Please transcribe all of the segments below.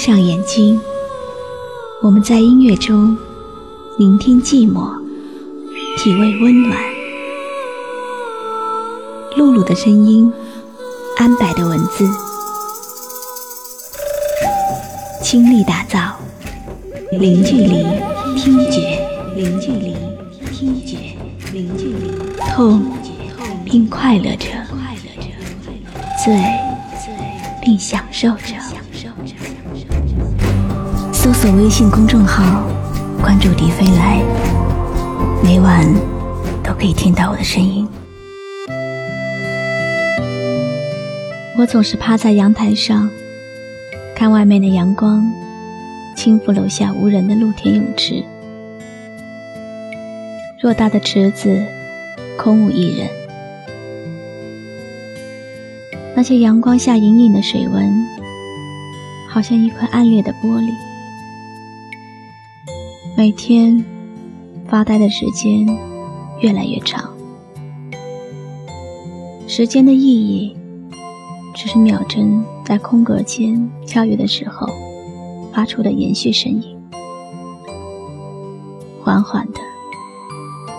闭上眼睛，我们在音乐中聆听寂寞，体味温暖。露露的声音，安柏的文字，倾力打造零距离听觉，零距离听觉，零距离痛并快乐着，醉并享受着。搜索微信公众号，关注迪飞来，每晚都可以听到我的声音。我总是趴在阳台上，看外面的阳光轻抚楼下无人的露天泳池。偌大的池子空无一人，那些阳光下隐隐的水纹，好像一块暗裂的玻璃。每天发呆的时间越来越长，时间的意义只是秒针在空格间跳跃的时候发出的延续声音，缓缓的、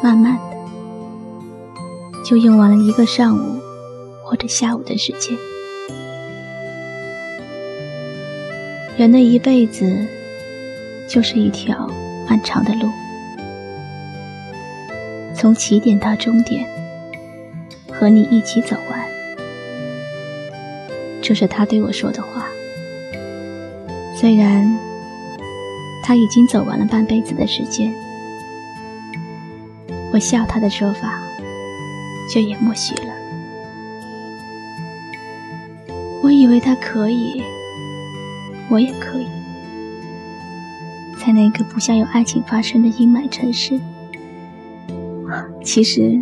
慢慢的，就用完了一个上午或者下午的时间。人的一辈子就是一条。漫长的路，从起点到终点，和你一起走完。这是他对我说的话。虽然他已经走完了半辈子的时间，我笑他的说法，却也默许了。我以为他可以，我也可以。在那个不像有爱情发生的阴霾城市，其实，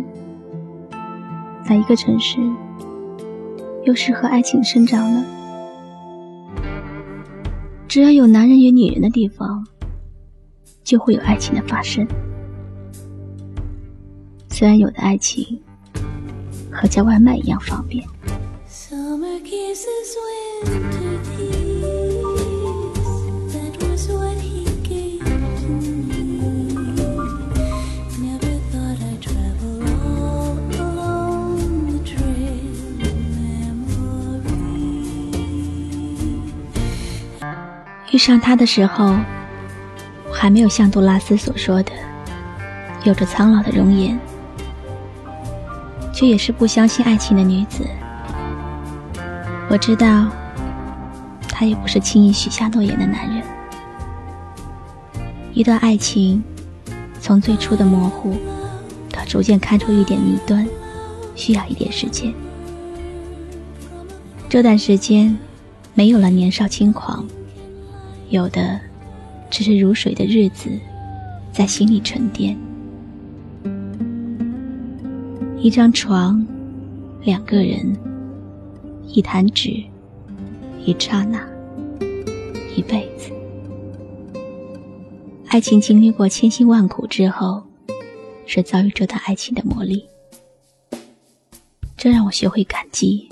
哪一个城市又适合爱情生长呢？只要有男人与女人的地方，就会有爱情的发生。虽然有的爱情和叫外卖一样方便。summer kisses 上他的时候，我还没有像杜拉斯所说的，有着苍老的容颜，却也是不相信爱情的女子。我知道，他也不是轻易许下诺言的男人。一段爱情，从最初的模糊，到逐渐看出一点谜端，需要一点时间。这段时间，没有了年少轻狂。有的，只是如水的日子，在心里沉淀。一张床，两个人，一弹指，一刹那，一辈子。爱情经历过千辛万苦之后，是遭遇这段爱情的磨砺。这让我学会感激，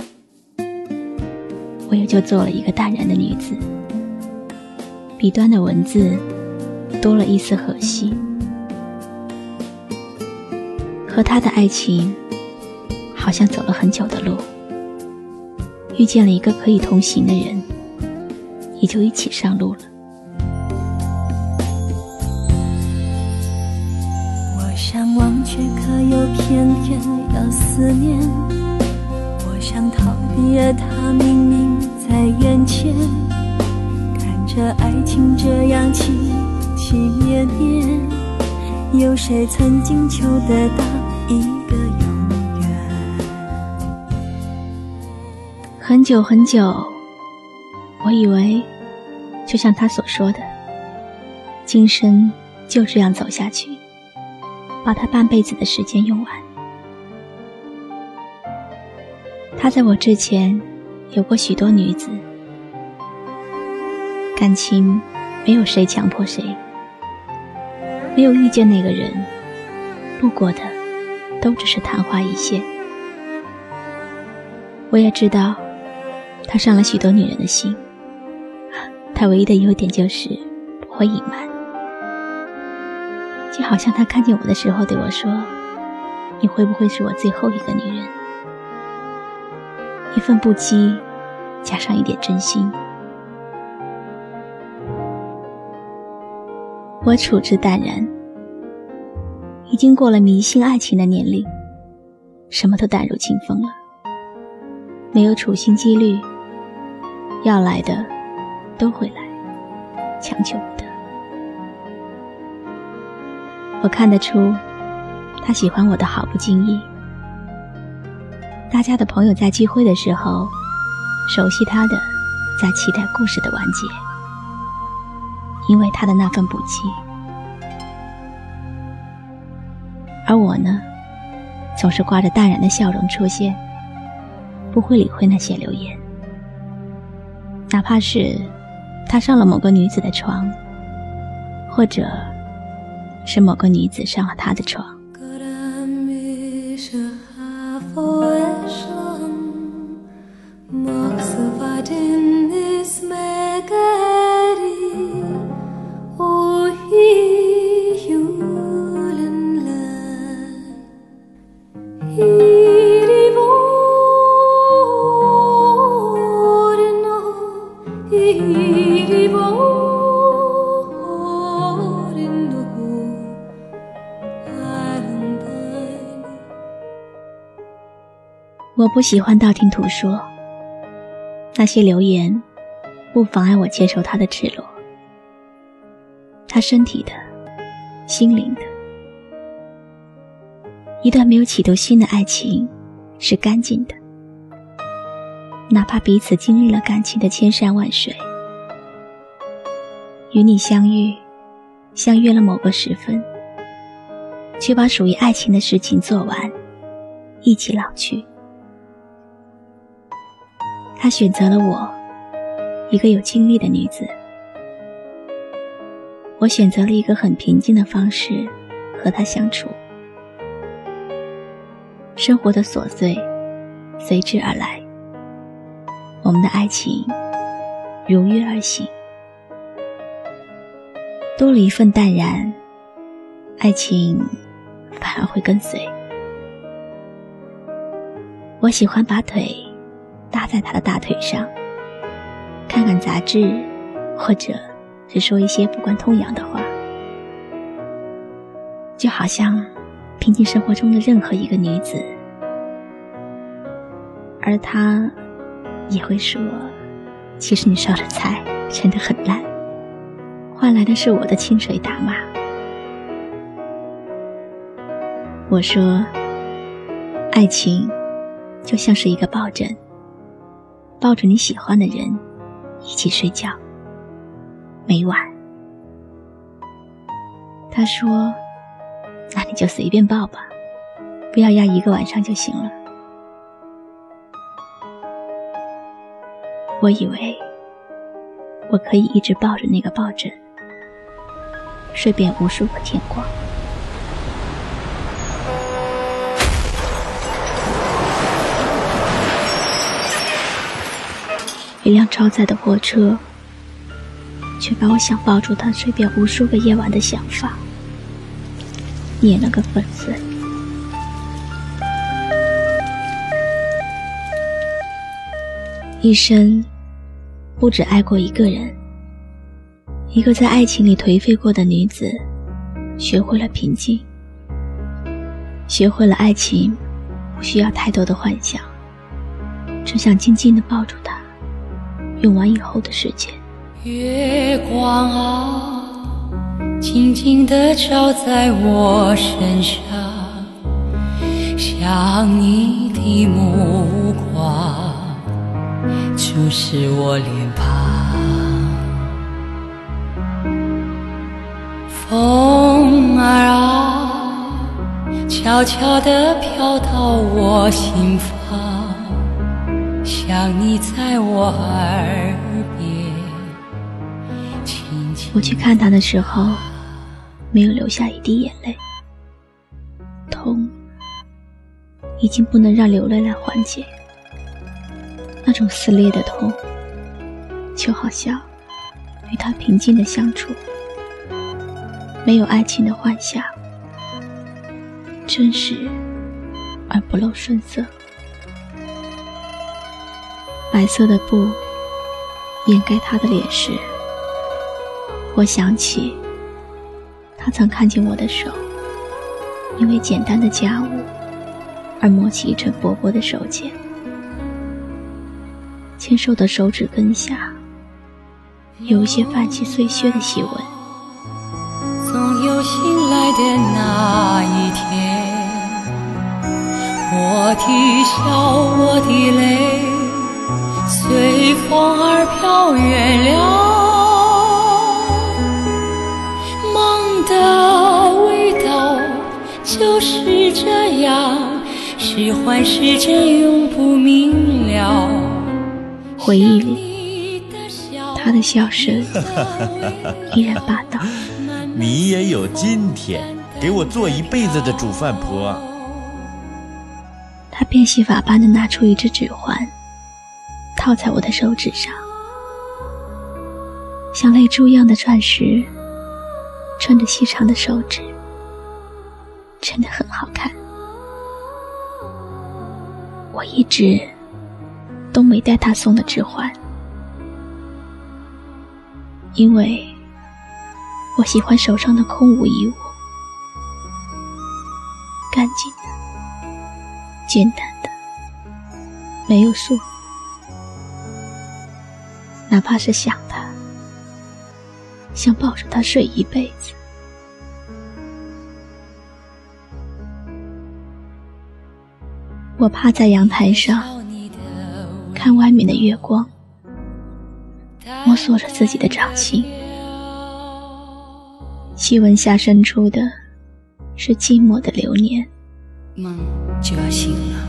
我也就做了一个淡然的女子。笔端的文字多了一丝和煦，和他的爱情好像走了很久的路，遇见了一个可以同行的人，也就一起上路了。我想忘却，可又偏偏要思念；我想逃避，而他明明在眼前。这爱情这样起起灭灭，有谁曾经求得到一个永远？很久很久，我以为，就像他所说的，今生就这样走下去，把他半辈子的时间用完。他在我之前有过许多女子。感情没有谁强迫谁，没有遇见那个人，路过的都只是昙花一现。我也知道，他伤了许多女人的心，他唯一的优点就是不会隐瞒，就好像他看见我的时候对我说：“你会不会是我最后一个女人？”一份不羁，加上一点真心。我处之淡然，已经过了迷信爱情的年龄，什么都淡如清风了，没有处心积虑，要来的都会来，强求不得。我看得出，他喜欢我的毫不经意。大家的朋友在聚会的时候，熟悉他的，在期待故事的完结，因为他的那份不羁。而我呢，总是挂着淡然的笑容出现，不会理会那些留言，哪怕是他上了某个女子的床，或者是某个女子上了他的床。我不喜欢道听途说，那些流言不妨碍我接受他的赤裸，他身体的、心灵的。一段没有企图心的爱情是干净的，哪怕彼此经历了感情的千山万水，与你相遇，相约了某个时分，却把属于爱情的事情做完，一起老去。他选择了我，一个有经历的女子。我选择了一个很平静的方式和他相处。生活的琐碎随之而来，我们的爱情如约而行，多了一份淡然，爱情反而会跟随。我喜欢把腿。搭在他的大腿上，看看杂志，或者是说一些不关痛痒的话，就好像平静生活中的任何一个女子，而他也会说：“其实你烧的菜真的很烂。”换来的是我的清水大骂。我说：“爱情就像是一个抱枕。”抱着你喜欢的人一起睡觉，每晚。他说：“那你就随便抱吧，不要压一个晚上就行了。”我以为我可以一直抱着那个抱枕，睡遍无数个天光。一辆超载的货车，却把我想抱住他睡遍无数个夜晚的想法碾了个粉碎。一生不止爱过一个人，一个在爱情里颓废过的女子，学会了平静，学会了爱情不需要太多的幻想，只想静静的抱住他。用完以后的时间。月光啊，静静地照在我身上，像你的目光注视我脸庞。风儿啊，悄悄地飘到我心房。想你在我耳边。我去看他的时候，没有流下一滴眼泪。痛，已经不能让流泪来缓解。那种撕裂的痛，就好像与他平静的相处，没有爱情的幻想，真实而不露声色。白色的布掩盖他的脸时，我想起他曾看见我的手，因为简单的家务而磨起一层薄薄的手茧，纤瘦的手指根下有一些泛起碎屑的细纹。总有醒来的那一天，我的笑，我的泪。随风儿飘远了，梦的味道就是这样，是幻是真永不明了。回忆里，他的笑声 依然霸道。你也有今天，给我做一辈子的煮饭婆。他变戏法般的拿出一只指环。套在我的手指上，像泪珠一样的钻石，穿着细长的手指，真的很好看。我一直都没戴他送的指环，因为我喜欢手上的空无一物，干净的、简单的，没有束缚。哪怕是想他，想抱着他睡一辈子。我趴在阳台上，看外面的月光，摸索着自己的掌心，细纹下渗出的是寂寞的流年。梦就要醒了。